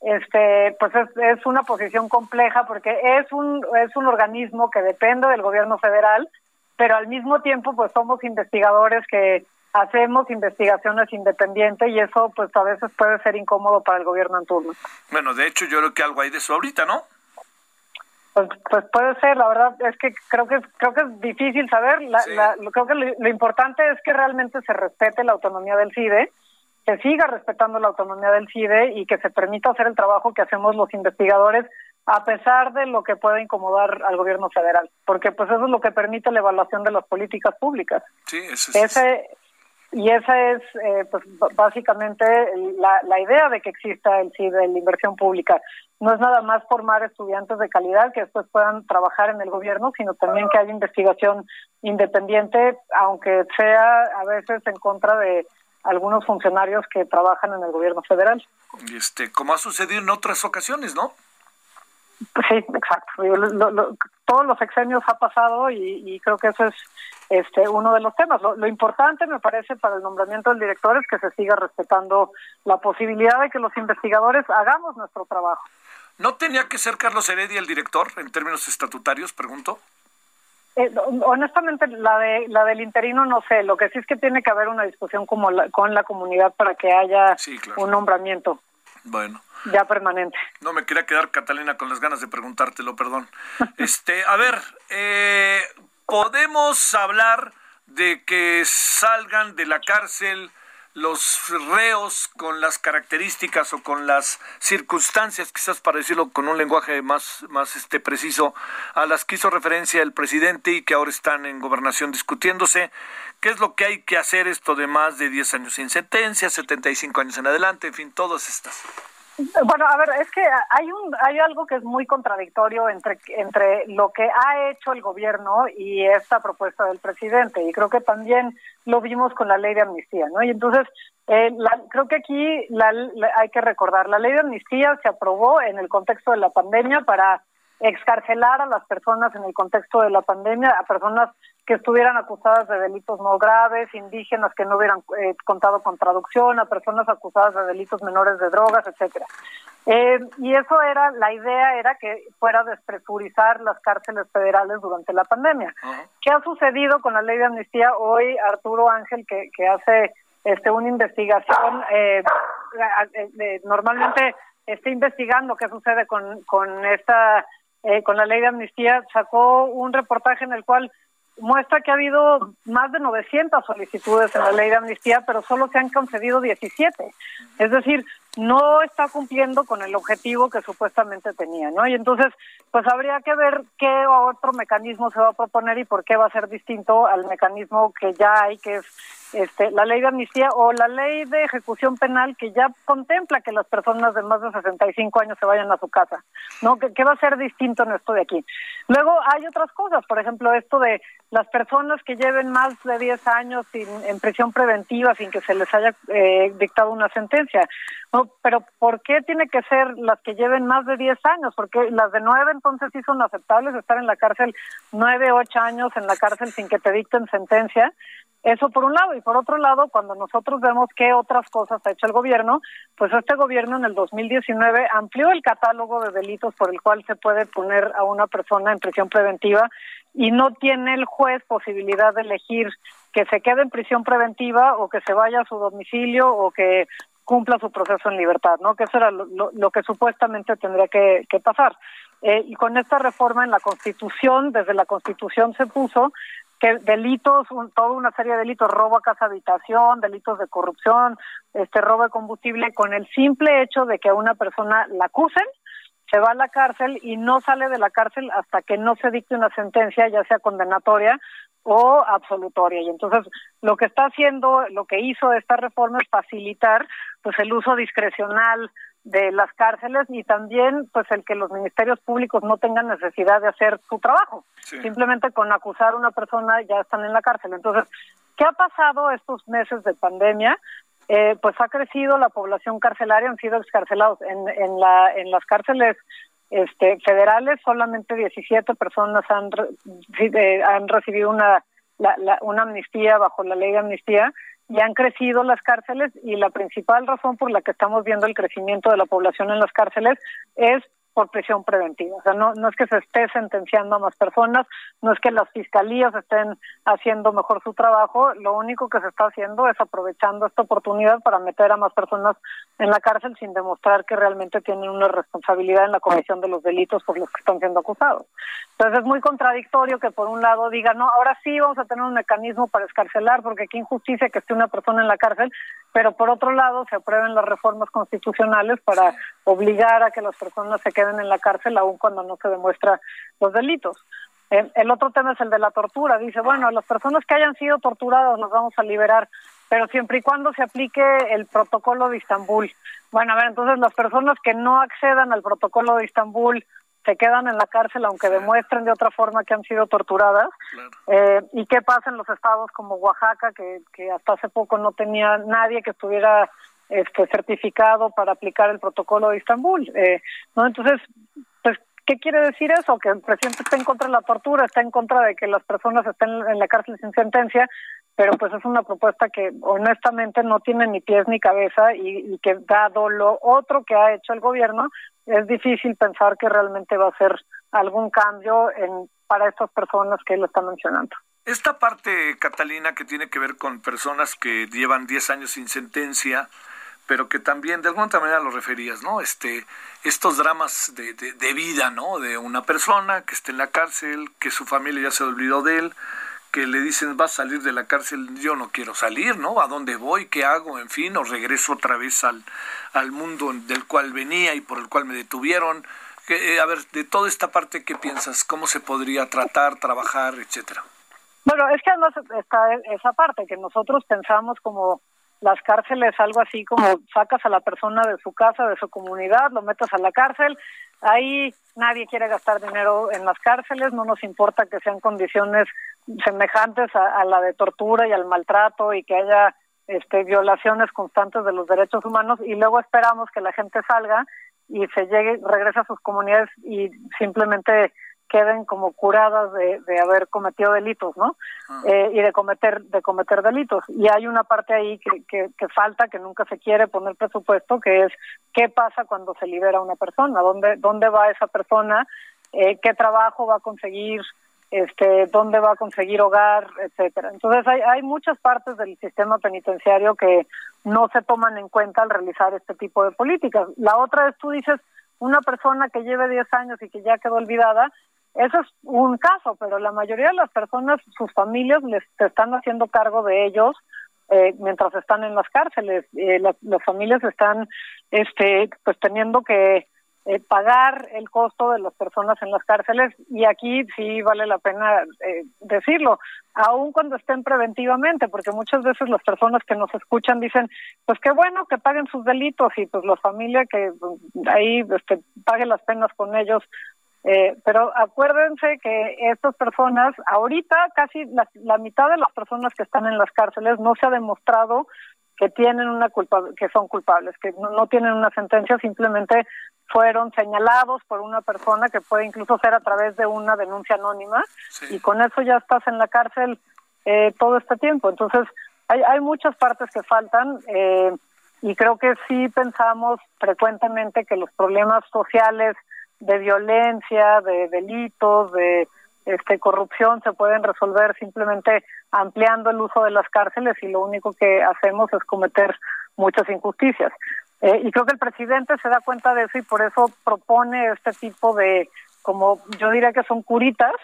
este pues es, es, una posición compleja porque es un es un organismo que depende del gobierno federal pero al mismo tiempo pues somos investigadores que hacemos investigaciones independientes y eso pues a veces puede ser incómodo para el gobierno en turno. Bueno de hecho yo creo que algo hay de eso ahorita no pues, pues puede ser la verdad es que creo que creo que es difícil saber. La, la, creo que lo, lo importante es que realmente se respete la autonomía del CIDE se siga respetando la autonomía del CIDE y que se permita hacer el trabajo que hacemos los investigadores a pesar de lo que pueda incomodar al gobierno federal, porque pues eso es lo que permite la evaluación de las políticas públicas. Sí, eso es. Ese, y esa es eh, pues básicamente la, la idea de que exista el CIDE, la inversión pública. No es nada más formar estudiantes de calidad que después puedan trabajar en el gobierno, sino también que haya investigación independiente, aunque sea a veces en contra de algunos funcionarios que trabajan en el gobierno federal. Este, como ha sucedido en otras ocasiones, ¿no? Pues sí, exacto. Lo, lo, todos los exenios ha pasado y, y, creo que eso es este uno de los temas. Lo, lo, importante, me parece, para el nombramiento del director es que se siga respetando la posibilidad de que los investigadores hagamos nuestro trabajo. ¿No tenía que ser Carlos Heredia el director en términos estatutarios, pregunto? Eh, honestamente, la de la del interino no sé. Lo que sí es que tiene que haber una discusión como la, con la comunidad para que haya sí, claro. un nombramiento. Bueno. Ya permanente. No me quería quedar, Catalina, con las ganas de preguntártelo, perdón. *laughs* este, a ver, eh, podemos hablar de que salgan de la cárcel los reos con las características o con las circunstancias, quizás para decirlo con un lenguaje más, más este preciso, a las que hizo referencia el presidente y que ahora están en gobernación discutiéndose. ¿Qué es lo que hay que hacer esto de más de 10 años sin sentencia, 75 años en adelante, en fin, todas estas? Bueno, a ver, es que hay un hay algo que es muy contradictorio entre entre lo que ha hecho el gobierno y esta propuesta del presidente y creo que también lo vimos con la ley de amnistía, ¿no? Y entonces eh, la, creo que aquí la, hay que recordar la ley de amnistía se aprobó en el contexto de la pandemia para excarcelar a las personas en el contexto de la pandemia, a personas que estuvieran acusadas de delitos no graves, indígenas que no hubieran eh, contado con traducción, a personas acusadas de delitos menores de drogas, etcétera. Eh, y eso era, la idea era que fuera despresurizar las cárceles federales durante la pandemia. Uh -huh. ¿Qué ha sucedido con la ley de amnistía? Hoy Arturo Ángel, que, que hace este una investigación, eh, eh, normalmente está investigando qué sucede con, con esta, eh, con la ley de amnistía, sacó un reportaje en el cual muestra que ha habido más de 900 solicitudes en la ley de amnistía, pero solo se han concedido 17. Es decir, no está cumpliendo con el objetivo que supuestamente tenía, ¿no? Y entonces, pues habría que ver qué otro mecanismo se va a proponer y por qué va a ser distinto al mecanismo que ya hay, que es este, la ley de amnistía o la ley de ejecución penal que ya contempla que las personas de más de 65 años se vayan a su casa, ¿no? ¿Qué, va a ser distinto en esto de aquí? Luego hay otras cosas, por ejemplo, esto de las personas que lleven más de 10 años en prisión preventiva sin que se les haya eh, dictado una sentencia. No, pero ¿por qué tiene que ser las que lleven más de 10 años? Porque las de 9 entonces sí son aceptables estar en la cárcel 9, 8 años en la cárcel sin que te dicten sentencia. Eso por un lado. Y por otro lado, cuando nosotros vemos qué otras cosas ha hecho el gobierno, pues este gobierno en el 2019 amplió el catálogo de delitos por el cual se puede poner a una persona en prisión preventiva y no tiene el juez posibilidad de elegir que se quede en prisión preventiva o que se vaya a su domicilio o que cumpla su proceso en libertad, ¿no? Que eso era lo, que supuestamente tendría que, pasar. Eh, y con esta reforma en la Constitución, desde la Constitución se puso que delitos, toda una serie de delitos, robo a casa habitación, delitos de corrupción, este robo de combustible, con el simple hecho de que a una persona la acusen, se va a la cárcel y no sale de la cárcel hasta que no se dicte una sentencia, ya sea condenatoria o absolutoria. Y entonces lo que está haciendo, lo que hizo esta reforma es facilitar pues el uso discrecional de las cárceles y también pues el que los ministerios públicos no tengan necesidad de hacer su trabajo. Simplemente con acusar a una persona ya están en la cárcel. Entonces, ¿qué ha pasado estos meses de pandemia? Eh, pues ha crecido la población carcelaria, han sido excarcelados. En, en, la, en las cárceles este, federales solamente 17 personas han, eh, han recibido una, una amnistía bajo la ley de amnistía y han crecido las cárceles y la principal razón por la que estamos viendo el crecimiento de la población en las cárceles es por prisión preventiva. O sea, no, no es que se esté sentenciando a más personas, no es que las fiscalías estén haciendo mejor su trabajo, lo único que se está haciendo es aprovechando esta oportunidad para meter a más personas en la cárcel sin demostrar que realmente tienen una responsabilidad en la comisión de los delitos por los que están siendo acusados. Entonces es muy contradictorio que por un lado diga, no, ahora sí vamos a tener un mecanismo para escarcelar, porque qué injusticia que esté una persona en la cárcel, pero por otro lado se aprueben las reformas constitucionales para obligar a que las personas se queden en la cárcel aun cuando no se demuestra los delitos. El, otro tema es el de la tortura. Dice, bueno, las personas que hayan sido torturadas las vamos a liberar, pero siempre y cuando se aplique el protocolo de Istambul. Bueno, a ver, entonces las personas que no accedan al protocolo de Istambul se quedan en la cárcel aunque demuestren de otra forma que han sido torturadas. Eh, ¿Y qué pasa en los estados como Oaxaca, que, que hasta hace poco no tenía nadie que estuviera este, certificado para aplicar el protocolo de Estambul? Eh, ¿no? Entonces, pues, ¿qué quiere decir eso? Que el presidente está en contra de la tortura, está en contra de que las personas estén en la cárcel sin sentencia, pero pues es una propuesta que honestamente no tiene ni pies ni cabeza y, que dado lo otro que ha hecho el gobierno, es difícil pensar que realmente va a ser algún cambio en, para estas personas que él está mencionando. Esta parte, Catalina, que tiene que ver con personas que llevan 10 años sin sentencia, pero que también de alguna manera lo referías, ¿no? Este, estos dramas de, de, de, vida, ¿no? De una persona que está en la cárcel, que su familia ya se olvidó de él, que le dicen vas a salir de la cárcel, yo no quiero salir, ¿no? ¿A dónde voy? ¿Qué hago? En fin, o regreso otra vez al, al mundo del cual venía y por el cual me detuvieron. Eh, a ver, de toda esta parte, ¿qué piensas? ¿Cómo se podría tratar, trabajar, etcétera? Bueno, es que además está esa parte que nosotros pensamos como las cárceles algo así como sacas a la persona de su casa, de su comunidad, lo metes a la cárcel, ahí nadie quiere gastar dinero en las cárceles, no nos importa que sean condiciones semejantes a, la de tortura y al maltrato y que haya este, violaciones constantes de los derechos humanos y luego esperamos que la gente salga y se llegue, regrese a sus comunidades y simplemente queden como curadas de, de haber cometido delitos, ¿no? Ah. Eh, y de cometer de cometer delitos. Y hay una parte ahí que, que, que, falta, que nunca se quiere poner presupuesto, que es qué pasa cuando se libera una persona, dónde dónde va esa persona, eh, qué trabajo va a conseguir, este, dónde va a conseguir hogar, etcétera. Entonces hay, hay muchas partes del sistema penitenciario que no se toman en cuenta al realizar este tipo de políticas. La otra es, tú dices, una persona que lleve 10 años y que ya quedó olvidada, eso es un caso, pero la mayoría de las personas, sus familias les están haciendo cargo de ellos eh, mientras están en las cárceles. Eh, las, familias están, este, pues teniendo que eh, pagar el costo de las personas en las cárceles y aquí sí vale la pena eh, decirlo, aun cuando estén preventivamente, porque muchas veces las personas que nos escuchan dicen, pues qué bueno que paguen sus delitos y pues la familia que mm, ahí este, pague las penas con ellos. Eh, pero acuérdense que estas personas, ahorita casi la, la mitad de las personas que están en las cárceles no se ha demostrado que tienen una culpa, que son culpables, que no, tienen una sentencia, simplemente fueron señalados por una persona que puede incluso ser a través de una denuncia anónima y con eso ya estás en la cárcel eh, todo este tiempo. Entonces hay, hay muchas partes que faltan eh, y creo que sí pensamos frecuentemente que los problemas sociales de violencia, de delitos, de este, corrupción se pueden resolver simplemente ampliando el uso de las cárceles y lo único que hacemos es cometer muchas injusticias. Eh, y creo que el presidente se da cuenta de eso y por eso propone este tipo de, como yo diría que son curitas,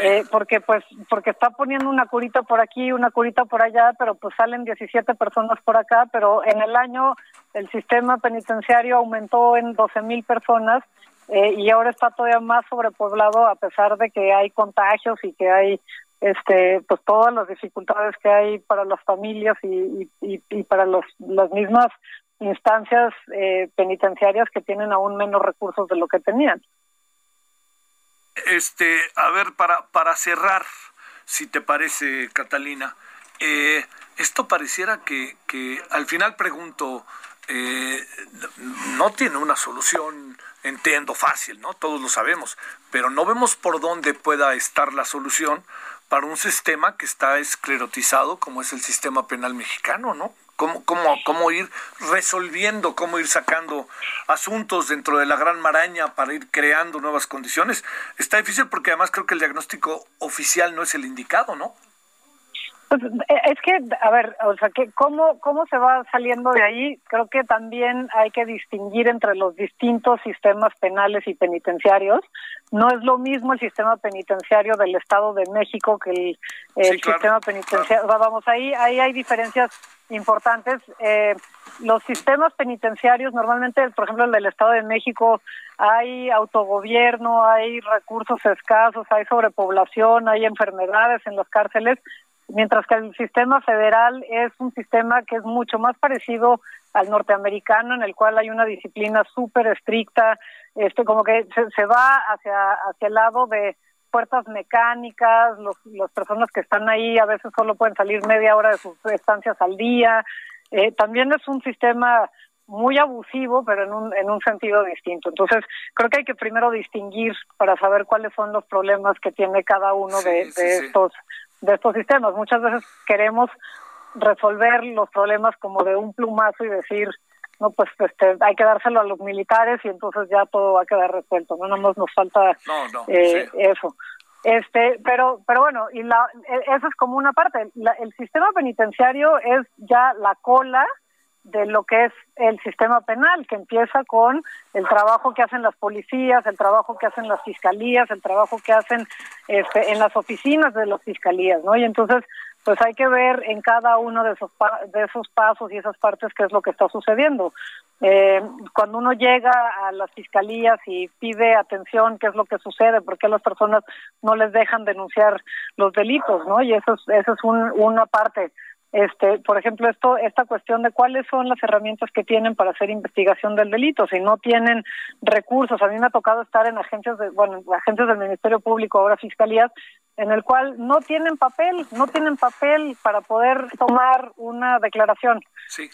eh, porque pues porque está poniendo una curita por aquí, una curita por allá, pero pues salen 17 personas por acá, pero en el año el sistema penitenciario aumentó en 12 mil personas eh, y ahora está todavía más sobrepoblado a pesar de que hay contagios y que hay este pues todas las dificultades que hay para las familias y, y, para los, las mismas instancias eh, penitenciarias que tienen aún menos recursos de lo que tenían. Este, a ver, para, para cerrar, si te parece, Catalina, eh, esto pareciera que, que al final pregunto, eh, no tiene una solución, entiendo, fácil, ¿no? Todos lo sabemos, pero no vemos por dónde pueda estar la solución para un sistema que está esclerotizado como es el sistema penal mexicano, ¿no? Cómo, cómo, cómo ir resolviendo, cómo ir sacando asuntos dentro de la gran maraña para ir creando nuevas condiciones. Está difícil porque además creo que el diagnóstico oficial no es el indicado, ¿no? Pues eh, es que, a ver, o sea, que cómo, cómo se va saliendo de ahí, creo que también hay que distinguir entre los distintos sistemas penales y penitenciarios. No es lo mismo el sistema penitenciario del Estado de México que el, sistema penitenciario. vamos, ahí, ahí hay diferencias importantes. Eh, los sistemas penitenciarios, normalmente, por ejemplo, el del Estado de México, hay autogobierno, hay recursos escasos, hay sobrepoblación, hay enfermedades en las cárceles mientras que el sistema federal es un sistema que es mucho más parecido al norteamericano, en el cual hay una disciplina súper estricta, este, como que se, va hacia, hacia el lado de puertas mecánicas, los, las personas que están ahí a veces solo pueden salir media hora de sus estancias al día. Eh, también es un sistema muy abusivo, pero en un, en un sentido distinto. Entonces, creo que hay que primero distinguir para saber cuáles son los problemas que tiene cada uno de, estos de estos sistemas. Muchas veces queremos resolver los problemas como de un plumazo y decir, no, pues este, hay que dárselo a los militares y entonces ya todo va a quedar resuelto. No, nada más nos falta eh, eso. Este, pero, pero bueno, y la, e, eso es como una parte. el sistema penitenciario es ya la cola de lo que es el sistema penal, que empieza con el trabajo que hacen las policías, el trabajo que hacen las fiscalías, el trabajo que hacen este, en las oficinas de las fiscalías, ¿no? Y entonces, pues hay que ver en cada uno de esos, de esos pasos y esas partes qué es lo que está sucediendo. Eh, cuando uno llega a las fiscalías y pide atención, qué es lo que sucede, por qué las personas no les dejan denunciar los delitos, ¿no? Y eso es, eso es un, una parte este, por ejemplo, esto, esta cuestión de cuáles son las herramientas que tienen para hacer investigación del delito, si no tienen recursos. A mí me ha tocado estar en agencias de, bueno, agencias del Ministerio Público, ahora fiscalías, en el cual no tienen papel, no tienen papel para poder tomar una declaración.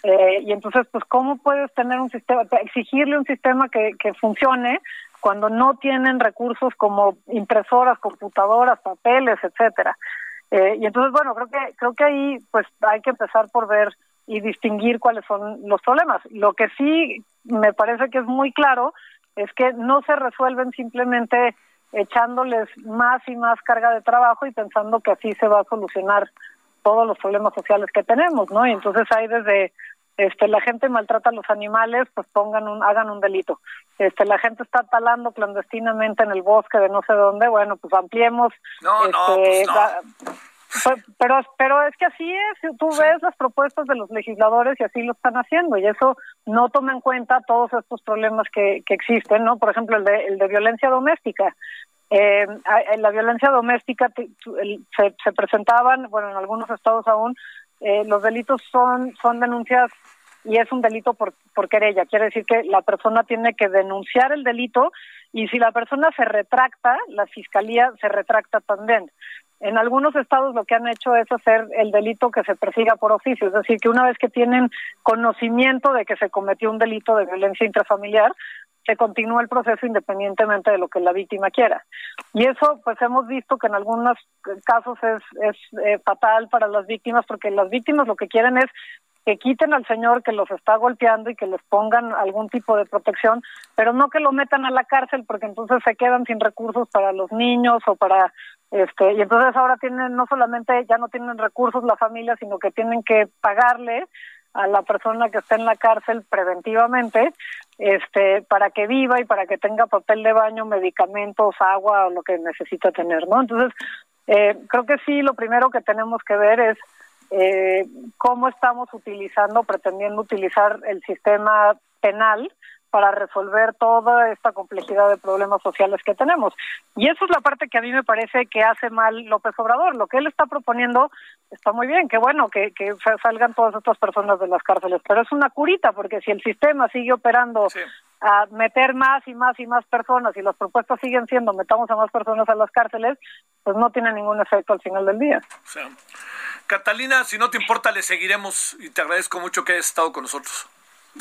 Eh, y entonces, pues, ¿cómo puedes tener un sistema, exigirle un sistema que, que funcione cuando no tienen recursos como impresoras, computadoras, papeles, etcétera? Eh, y entonces, bueno, creo que, creo que ahí pues hay que empezar por ver y distinguir cuáles son los problemas. Lo que sí me parece que es muy claro es que no se resuelven simplemente echándoles más y más carga de trabajo y pensando que así se va a solucionar todos los problemas sociales que tenemos, ¿no? Y entonces hay desde este la gente maltrata a los animales, pues pongan un hagan un delito. Este la gente está talando clandestinamente en el bosque de no sé dónde, bueno, pues ampliemos no, no, este, pues pero, pero es que así es, tú ves las propuestas de los legisladores y así lo están haciendo y eso no toma en cuenta todos estos problemas que, que existen, ¿no? Por ejemplo, el de, el de violencia doméstica. Eh, en la violencia doméstica se, se presentaban, bueno, en algunos estados aún, eh, los delitos son, son denuncias y es un delito por, por querella. Quiere decir que la persona tiene que denunciar el delito y si la persona se retracta, la fiscalía se retracta también. En algunos estados lo que han hecho es hacer el delito que se persiga por oficio, es decir, que una vez que tienen conocimiento de que se cometió un delito de violencia intrafamiliar, se continúa el proceso independientemente de lo que la víctima quiera. Y eso, pues hemos visto que en algunos casos es, es eh, fatal para las víctimas, porque las víctimas lo que quieren es que quiten al señor que los está golpeando y que les pongan algún tipo de protección, pero no que lo metan a la cárcel porque entonces se quedan sin recursos para los niños o para este y entonces ahora tienen no solamente ya no tienen recursos la familia, sino que tienen que pagarle a la persona que está en la cárcel preventivamente este para que viva y para que tenga papel de baño, medicamentos, agua o lo que necesita tener, ¿no? Entonces, eh, creo que sí, lo primero que tenemos que ver es eh, cómo estamos utilizando, pretendiendo utilizar el sistema penal para resolver toda esta complejidad de problemas sociales que tenemos. Y eso es la parte que a mí me parece que hace mal López Obrador. Lo que él está proponiendo está muy bien, qué bueno que, que salgan todas estas personas de las cárceles, pero es una curita, porque si el sistema sigue operando a meter más y más y más personas y las propuestas siguen siendo metamos a más personas a las cárceles, pues no tiene ningún efecto al final del día. Catalina, si no te importa, le seguiremos y te agradezco mucho que hayas estado con nosotros.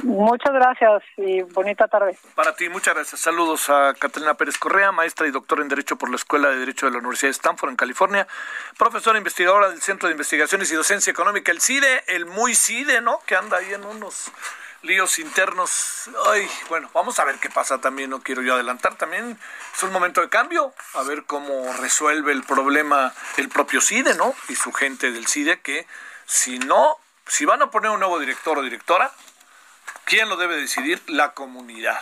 Muchas gracias y bonita tarde. Para ti, muchas gracias. Saludos a Catalina Pérez Correa, maestra y doctora en Derecho por la Escuela de Derecho de la Universidad de Stanford en California, profesora investigadora del Centro de Investigaciones y Docencia Económica, el CIDE, el muy CIDE, ¿no? Que anda ahí en unos líos internos. Ay, bueno, vamos a ver qué pasa también, no quiero yo adelantar. También es un momento de cambio, a ver cómo resuelve el problema el propio CIDE, ¿no? Y su gente del CIDE, que si no, si van a poner un nuevo director o directora, ¿quién lo debe decidir? La comunidad.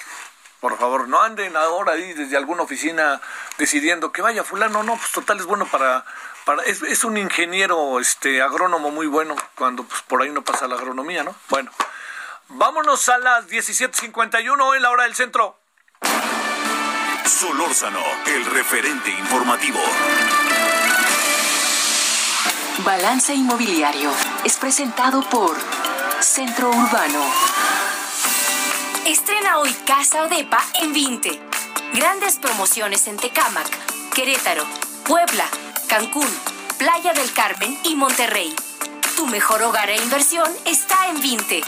Por favor, no anden ahora ahí desde alguna oficina decidiendo que vaya fulano, no, pues total es bueno para para, es, es, un ingeniero este agrónomo muy bueno cuando pues por ahí no pasa la agronomía, ¿no? Bueno, Vámonos a las 17:51 en la hora del centro. Solórzano, el referente informativo. Balance Inmobiliario es presentado por Centro Urbano. Estrena hoy Casa Odepa en 20. Grandes promociones en Tecámac, Querétaro, Puebla, Cancún, Playa del Carmen y Monterrey. Tu mejor hogar e inversión está en 20.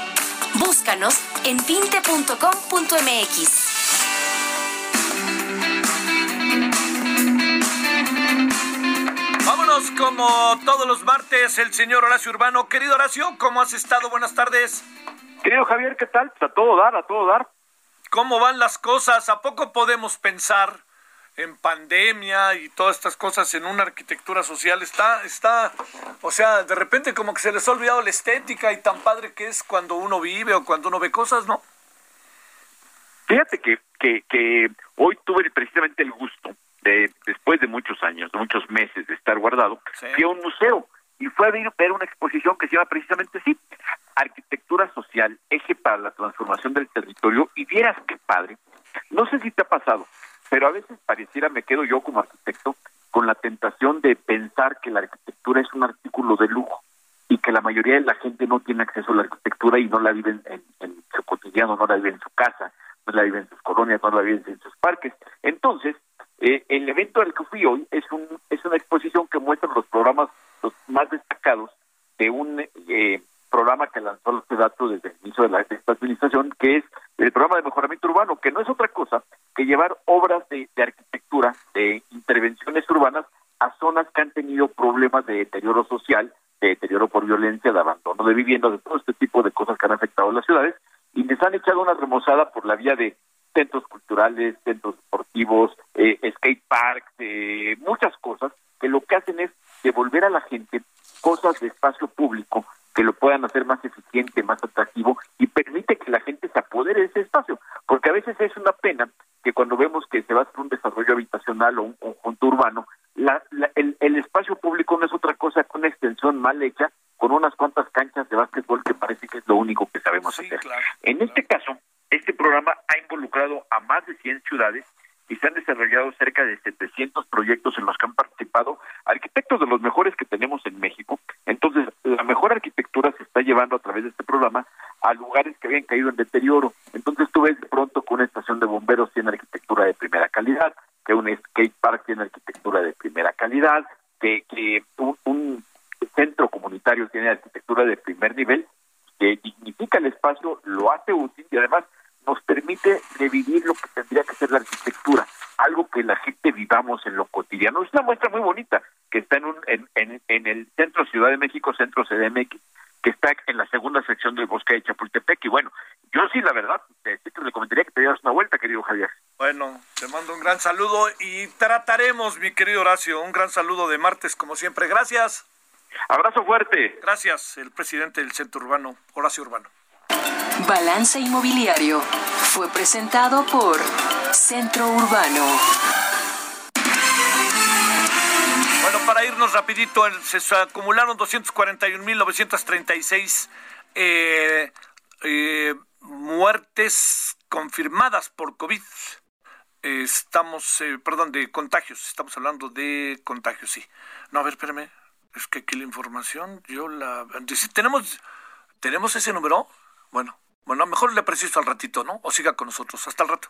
Búscanos en pinte.com.mx. Vámonos como todos los martes, el señor Horacio Urbano. Querido Horacio, ¿cómo has estado? Buenas tardes. Querido Javier, ¿qué tal? A todo dar, a todo dar. ¿Cómo van las cosas? ¿A poco podemos pensar en pandemia y todas estas cosas en una arquitectura social está está o sea de repente como que se les ha olvidado la estética y tan padre que es cuando uno vive o cuando uno ve cosas no fíjate que que, que hoy tuve precisamente el gusto de después de muchos años de muchos meses de estar guardado fui a un museo y fue a ver una exposición que se llama precisamente así arquitectura social eje para la transformación del territorio y vieras qué padre no sé si te ha pasado pero a veces pareciera, me quedo yo como arquitecto, con la tentación de pensar que la arquitectura es un artículo de lujo y que la mayoría de la gente no tiene acceso a la arquitectura y no la vive en, su cotidiano, no la vive en su casa, no la vive en sus colonias, no la vive en sus parques. Entonces, eh, el evento al que fui hoy es, un, es una exposición que muestra los programas los más destacados de un eh, programa que lanzó este dato desde el inicio de, la, esta administración, que es el programa de mejoramiento urbano, que no es otra cosa que llevar obras de, arquitectura, de intervenciones urbanas, a zonas que han tenido problemas de deterioro social, de deterioro por violencia, de abandono de viviendas, de todo este tipo de cosas que han afectado a las ciudades, y les han echado una remozada por la vía de centros culturales, centros deportivos, eh, skate parks, eh, muchas cosas, que lo que hacen es devolver a la gente cosas de espacio público que lo puedan hacer más eficiente, más atractivo y permite que la gente se apodere de ese espacio, porque a veces es una pena que cuando vemos que se va a hacer un desarrollo habitacional o un conjunto urbano, la, el, el, espacio público no es otra cosa que construcción mal hecha con unas cuantas canchas de básquetbol que parece que es lo único que sabemos hacer. En este caso, este programa ha involucrado a más de 100 ciudades y se han desarrollado cerca de 700 proyectos en los que han participado arquitectos de los mejores que tenemos en México. Entonces, la mejor arquitectura se está llevando a través de este programa a lugares que habían caído en deterioro. Entonces, tú ves de pronto que una estación de bomberos tiene arquitectura de primera calidad, que un skate park tiene arquitectura de primera calidad, que, un, centro comunitario tiene arquitectura de primer nivel, que dignifica el espacio, lo hace útil y además nos permite revivir lo que tendría que ser la arquitectura, algo que la gente vivamos en lo cotidiano. Es una muestra muy bonita que está en, un, en, en el centro Ciudad de México, centro CDMX, que está en la segunda sección del bosque de Chapultepec. Y bueno, yo sí, la verdad, te, te le comentaría que te dieras una vuelta, querido Javier. Bueno, te mando un gran saludo y trataremos, mi querido Horacio, un gran saludo de martes, como siempre. Gracias. Abrazo fuerte. Gracias, el presidente del Centro Urbano, Horacio Urbano. Balance Inmobiliario fue presentado por Centro Urbano. Irnos rapidito, se acumularon 241.936 eh, eh, muertes confirmadas por COVID. Estamos, eh, perdón, de contagios. Estamos hablando de contagios, sí. No, a ver, espérame. Es que aquí la información, yo la... ¿Tenemos, ¿tenemos ese número? Bueno, bueno, mejor le preciso al ratito, ¿no? O siga con nosotros. Hasta el rato.